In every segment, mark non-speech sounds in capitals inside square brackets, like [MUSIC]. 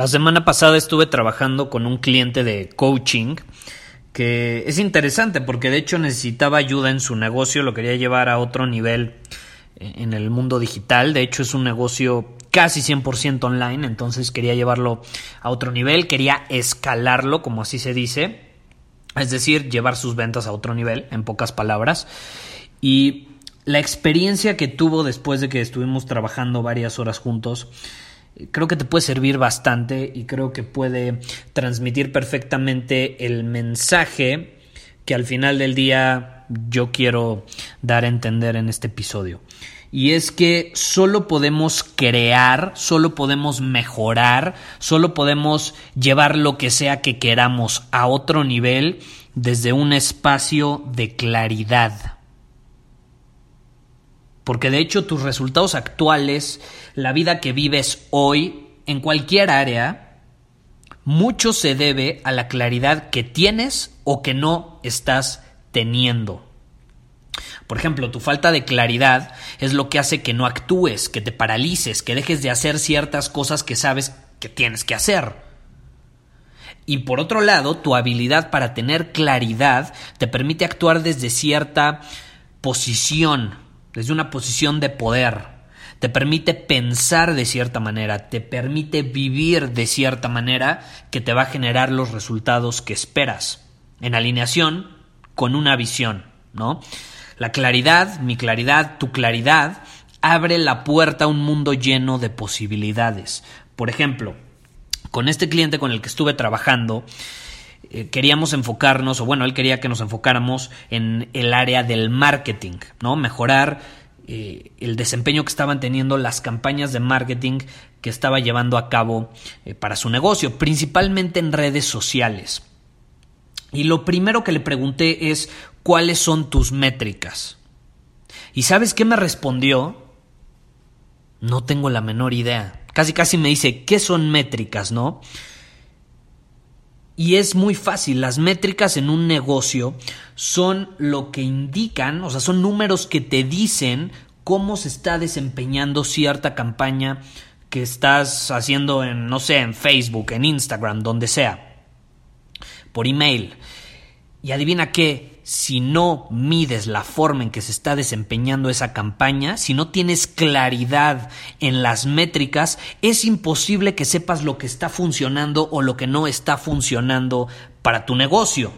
La semana pasada estuve trabajando con un cliente de coaching que es interesante porque de hecho necesitaba ayuda en su negocio, lo quería llevar a otro nivel en el mundo digital, de hecho es un negocio casi 100% online, entonces quería llevarlo a otro nivel, quería escalarlo, como así se dice, es decir, llevar sus ventas a otro nivel, en pocas palabras, y la experiencia que tuvo después de que estuvimos trabajando varias horas juntos, creo que te puede servir bastante y creo que puede transmitir perfectamente el mensaje que al final del día yo quiero dar a entender en este episodio. Y es que solo podemos crear, solo podemos mejorar, solo podemos llevar lo que sea que queramos a otro nivel desde un espacio de claridad. Porque de hecho tus resultados actuales, la vida que vives hoy, en cualquier área, mucho se debe a la claridad que tienes o que no estás teniendo. Por ejemplo, tu falta de claridad es lo que hace que no actúes, que te paralices, que dejes de hacer ciertas cosas que sabes que tienes que hacer. Y por otro lado, tu habilidad para tener claridad te permite actuar desde cierta posición, desde una posición de poder. Te permite pensar de cierta manera, te permite vivir de cierta manera que te va a generar los resultados que esperas, en alineación con una visión, ¿no? La claridad, mi claridad, tu claridad, abre la puerta a un mundo lleno de posibilidades. Por ejemplo, con este cliente con el que estuve trabajando, eh, queríamos enfocarnos, o bueno, él quería que nos enfocáramos en el área del marketing, ¿no? Mejorar eh, el desempeño que estaban teniendo las campañas de marketing que estaba llevando a cabo eh, para su negocio, principalmente en redes sociales. Y lo primero que le pregunté es, ¿cuáles son tus métricas? ¿Y sabes qué me respondió? No tengo la menor idea. Casi casi me dice, ¿qué son métricas, no? Y es muy fácil, las métricas en un negocio son lo que indican, o sea, son números que te dicen cómo se está desempeñando cierta campaña que estás haciendo en, no sé, en Facebook, en Instagram, donde sea por email. Y adivina qué, si no mides la forma en que se está desempeñando esa campaña, si no tienes claridad en las métricas, es imposible que sepas lo que está funcionando o lo que no está funcionando para tu negocio.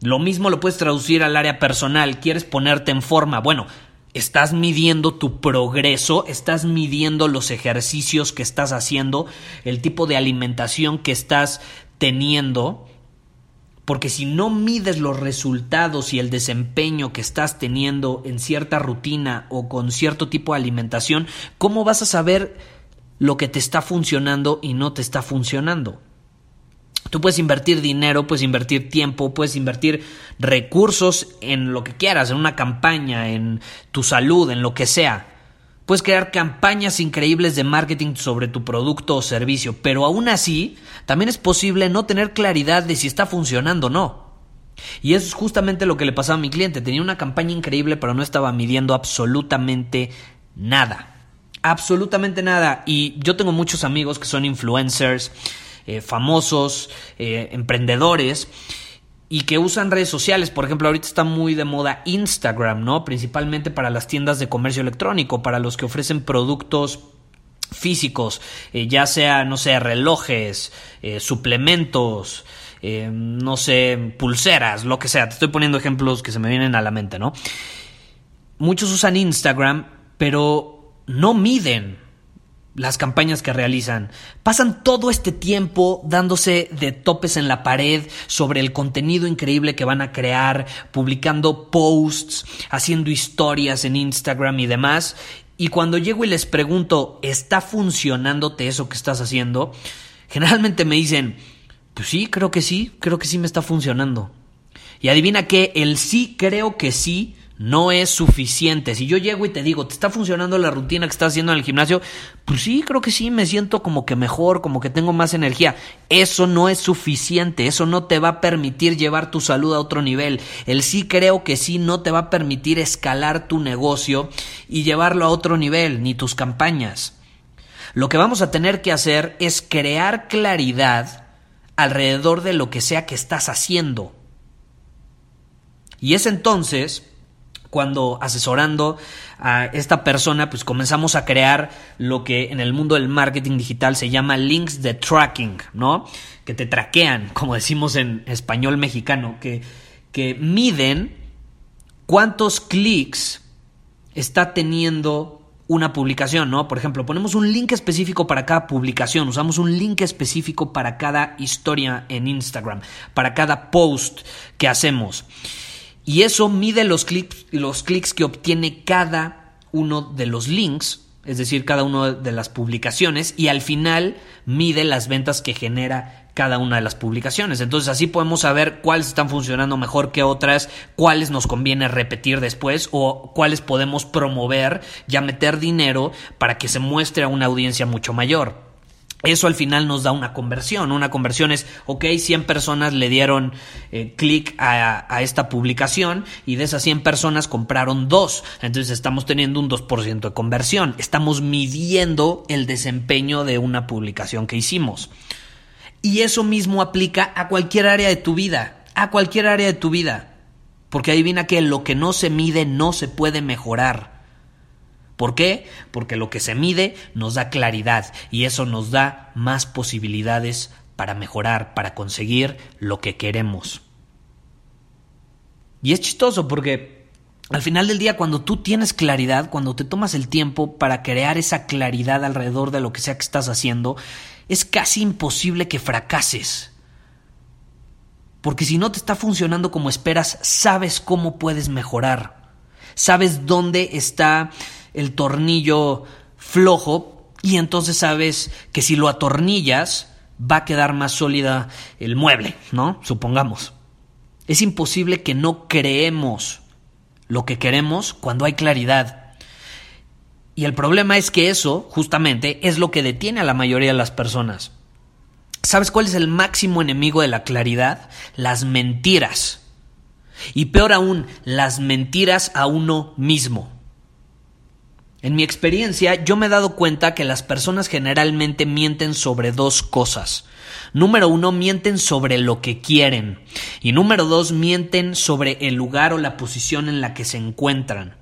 Lo mismo lo puedes traducir al área personal, quieres ponerte en forma. Bueno, estás midiendo tu progreso, estás midiendo los ejercicios que estás haciendo, el tipo de alimentación que estás teniendo porque si no mides los resultados y el desempeño que estás teniendo en cierta rutina o con cierto tipo de alimentación, ¿cómo vas a saber lo que te está funcionando y no te está funcionando? Tú puedes invertir dinero, puedes invertir tiempo, puedes invertir recursos en lo que quieras, en una campaña, en tu salud, en lo que sea. Puedes crear campañas increíbles de marketing sobre tu producto o servicio, pero aún así también es posible no tener claridad de si está funcionando o no. Y eso es justamente lo que le pasaba a mi cliente. Tenía una campaña increíble, pero no estaba midiendo absolutamente nada. Absolutamente nada. Y yo tengo muchos amigos que son influencers, eh, famosos, eh, emprendedores y que usan redes sociales. Por ejemplo, ahorita está muy de moda Instagram, ¿no? Principalmente para las tiendas de comercio electrónico, para los que ofrecen productos físicos, eh, ya sea, no sé, relojes, eh, suplementos, eh, no sé, pulseras, lo que sea. Te estoy poniendo ejemplos que se me vienen a la mente, ¿no? Muchos usan Instagram, pero no miden las campañas que realizan. Pasan todo este tiempo dándose de topes en la pared sobre el contenido increíble que van a crear, publicando posts, haciendo historias en Instagram y demás. Y cuando llego y les pregunto, ¿está funcionándote eso que estás haciendo? Generalmente me dicen, pues sí, creo que sí, creo que sí me está funcionando. Y adivina que el sí creo que sí no es suficiente. Si yo llego y te digo, ¿te está funcionando la rutina que estás haciendo en el gimnasio? Pues sí, creo que sí, me siento como que mejor, como que tengo más energía. Eso no es suficiente, eso no te va a permitir llevar tu salud a otro nivel. El sí creo que sí no te va a permitir escalar tu negocio y llevarlo a otro nivel, ni tus campañas. Lo que vamos a tener que hacer es crear claridad alrededor de lo que sea que estás haciendo. Y es entonces cuando asesorando a esta persona, pues comenzamos a crear lo que en el mundo del marketing digital se llama links de tracking, ¿no? Que te traquean, [LAUGHS] como decimos en español mexicano, que, que miden cuántos clics está teniendo una publicación, ¿no? Por ejemplo, ponemos un link específico para cada publicación, usamos un link específico para cada historia en Instagram, para cada post que hacemos. Y eso mide los clics, los clics que obtiene cada uno de los links, es decir, cada una de las publicaciones, y al final mide las ventas que genera cada una de las publicaciones. Entonces así podemos saber cuáles están funcionando mejor que otras, cuáles nos conviene repetir después o cuáles podemos promover, ya meter dinero para que se muestre a una audiencia mucho mayor. Eso al final nos da una conversión. Una conversión es, ok, 100 personas le dieron eh, clic a, a, esta publicación y de esas 100 personas compraron dos. Entonces estamos teniendo un 2% de conversión. Estamos midiendo el desempeño de una publicación que hicimos. Y eso mismo aplica a cualquier área de tu vida. A cualquier área de tu vida. Porque adivina que lo que no se mide no se puede mejorar. ¿Por qué? Porque lo que se mide nos da claridad y eso nos da más posibilidades para mejorar, para conseguir lo que queremos. Y es chistoso porque al final del día cuando tú tienes claridad, cuando te tomas el tiempo para crear esa claridad alrededor de lo que sea que estás haciendo, es casi imposible que fracases. Porque si no te está funcionando como esperas, sabes cómo puedes mejorar. Sabes dónde está el tornillo flojo y entonces sabes que si lo atornillas va a quedar más sólida el mueble, ¿no? Supongamos. Es imposible que no creemos lo que queremos cuando hay claridad. Y el problema es que eso, justamente, es lo que detiene a la mayoría de las personas. ¿Sabes cuál es el máximo enemigo de la claridad? Las mentiras. Y peor aún, las mentiras a uno mismo. En mi experiencia, yo me he dado cuenta que las personas generalmente mienten sobre dos cosas. Número uno, mienten sobre lo que quieren. Y número dos, mienten sobre el lugar o la posición en la que se encuentran.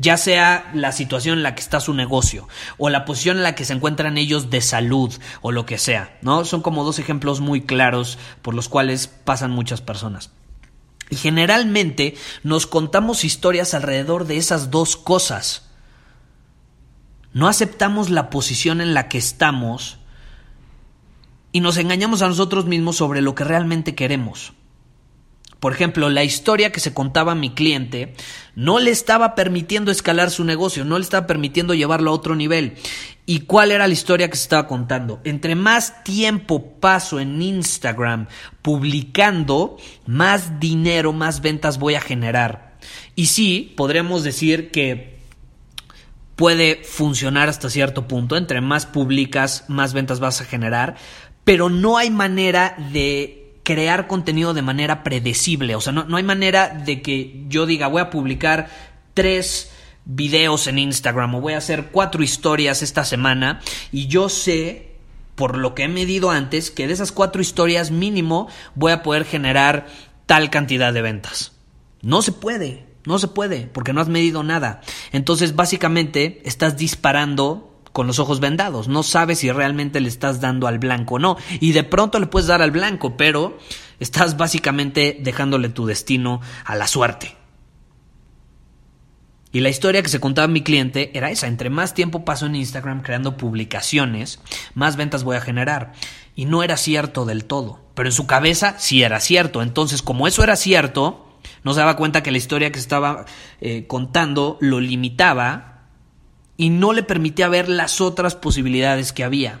Ya sea la situación en la que está su negocio, o la posición en la que se encuentran ellos de salud, o lo que sea, ¿no? Son como dos ejemplos muy claros por los cuales pasan muchas personas. Y generalmente nos contamos historias alrededor de esas dos cosas. No aceptamos la posición en la que estamos y nos engañamos a nosotros mismos sobre lo que realmente queremos. Por ejemplo, la historia que se contaba a mi cliente no le estaba permitiendo escalar su negocio, no le estaba permitiendo llevarlo a otro nivel. ¿Y cuál era la historia que se estaba contando? Entre más tiempo paso en Instagram publicando, más dinero, más ventas voy a generar. Y sí, podríamos decir que puede funcionar hasta cierto punto. Entre más publicas, más ventas vas a generar. Pero no hay manera de crear contenido de manera predecible. O sea, no, no hay manera de que yo diga, voy a publicar tres videos en Instagram o voy a hacer cuatro historias esta semana y yo sé por lo que he medido antes que de esas cuatro historias mínimo voy a poder generar tal cantidad de ventas. No se puede. No se puede, porque no has medido nada. Entonces, básicamente, estás disparando con los ojos vendados. No sabes si realmente le estás dando al blanco o no. Y de pronto le puedes dar al blanco, pero Estás básicamente dejándole tu destino a la suerte. Y la historia que se contaba mi cliente era esa, entre más tiempo paso en Instagram creando publicaciones, más ventas voy a generar. Y no era cierto del todo, pero en su cabeza sí era cierto. Entonces, como eso era cierto, no se daba cuenta que la historia que estaba eh, contando lo limitaba y no le permitía ver las otras posibilidades que había.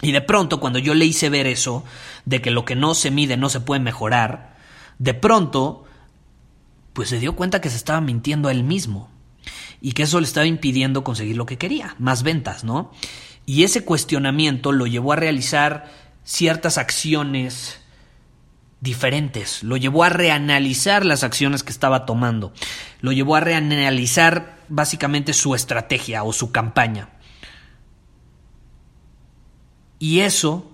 Y de pronto, cuando yo le hice ver eso, de que lo que no se mide no se puede mejorar, de pronto pues se dio cuenta que se estaba mintiendo a él mismo y que eso le estaba impidiendo conseguir lo que quería, más ventas, ¿no? Y ese cuestionamiento lo llevó a realizar ciertas acciones diferentes, lo llevó a reanalizar las acciones que estaba tomando, lo llevó a reanalizar básicamente su estrategia o su campaña. Y eso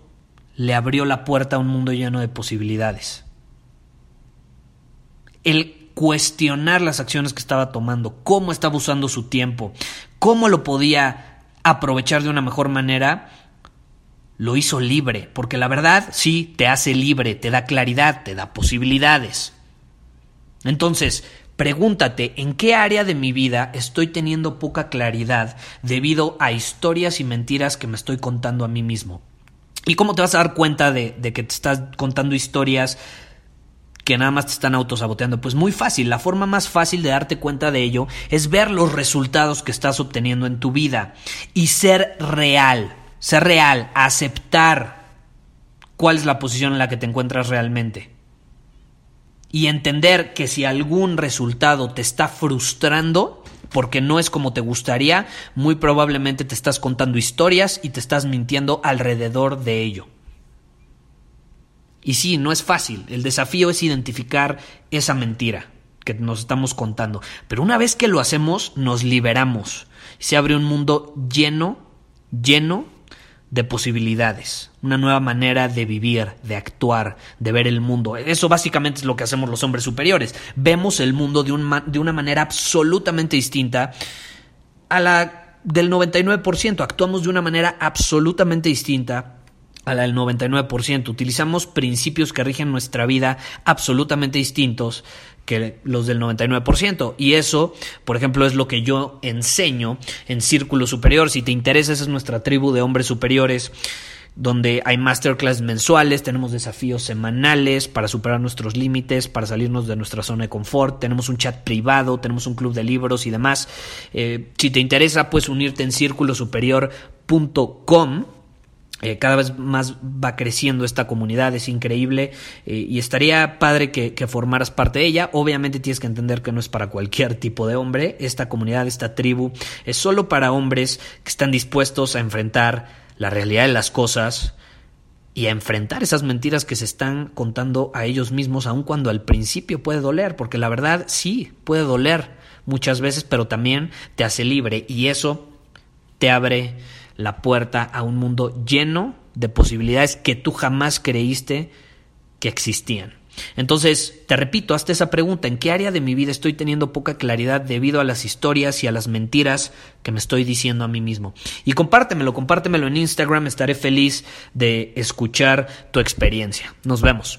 le abrió la puerta a un mundo lleno de posibilidades. El cuestionar las acciones que estaba tomando, cómo estaba usando su tiempo, cómo lo podía aprovechar de una mejor manera, lo hizo libre, porque la verdad sí te hace libre, te da claridad, te da posibilidades. Entonces, pregúntate, ¿en qué área de mi vida estoy teniendo poca claridad debido a historias y mentiras que me estoy contando a mí mismo? ¿Y cómo te vas a dar cuenta de, que te estás contando historias que nada más te están autosaboteando? Pues muy fácil, la forma más fácil de darte cuenta de ello es ver los resultados que estás obteniendo en tu vida y ser real, ser real, aceptar cuál es la posición en la que te encuentras realmente. Y entender que si algún resultado te está frustrando, porque no es como te gustaría, muy probablemente te estás contando historias y te estás mintiendo alrededor de ello. Y sí, no es fácil. El desafío es identificar esa mentira que nos estamos contando. Pero una vez que lo hacemos, nos liberamos. Se abre un mundo lleno, lleno de posibilidades. Una nueva manera de vivir, de actuar, de ver el mundo. Eso básicamente es lo que hacemos los hombres superiores. Vemos el mundo de, un, de una manera absolutamente distinta a la del 99%. Actuamos de una manera absolutamente distinta a la del 99%. Utilizamos principios que rigen nuestra vida absolutamente distintos que los del 99%. Y eso, por ejemplo, es lo que yo enseño en Círculo Superior. Si te interesa, esa es nuestra tribu de hombres superiores donde hay masterclass mensuales, tenemos desafíos semanales para superar nuestros límites, para salirnos de nuestra zona de confort, tenemos un chat privado, tenemos un club de libros y demás. Eh, si te interesa, puedes unirte en círculosuperior.com eh, cada vez más va creciendo esta comunidad, es increíble eh, y estaría padre que, que, formaras parte de ella. Obviamente tienes que entender que no es para cualquier tipo de hombre. Esta comunidad, esta tribu, es solo para hombres que están dispuestos a enfrentar la realidad de las cosas y a enfrentar esas mentiras que se están contando a ellos mismos, aun cuando al principio puede doler, porque la verdad sí puede doler muchas veces, pero también te hace libre y eso te abre la puerta a un mundo lleno de posibilidades que tú jamás creíste que existían. Entonces, te repito, hasta esa pregunta, ¿en qué área de mi vida estoy teniendo poca claridad debido a las historias y a las mentiras que me estoy diciendo a mí mismo? Y compártemelo, compártemelo en Instagram, estaré feliz de escuchar tu experiencia. Nos vemos.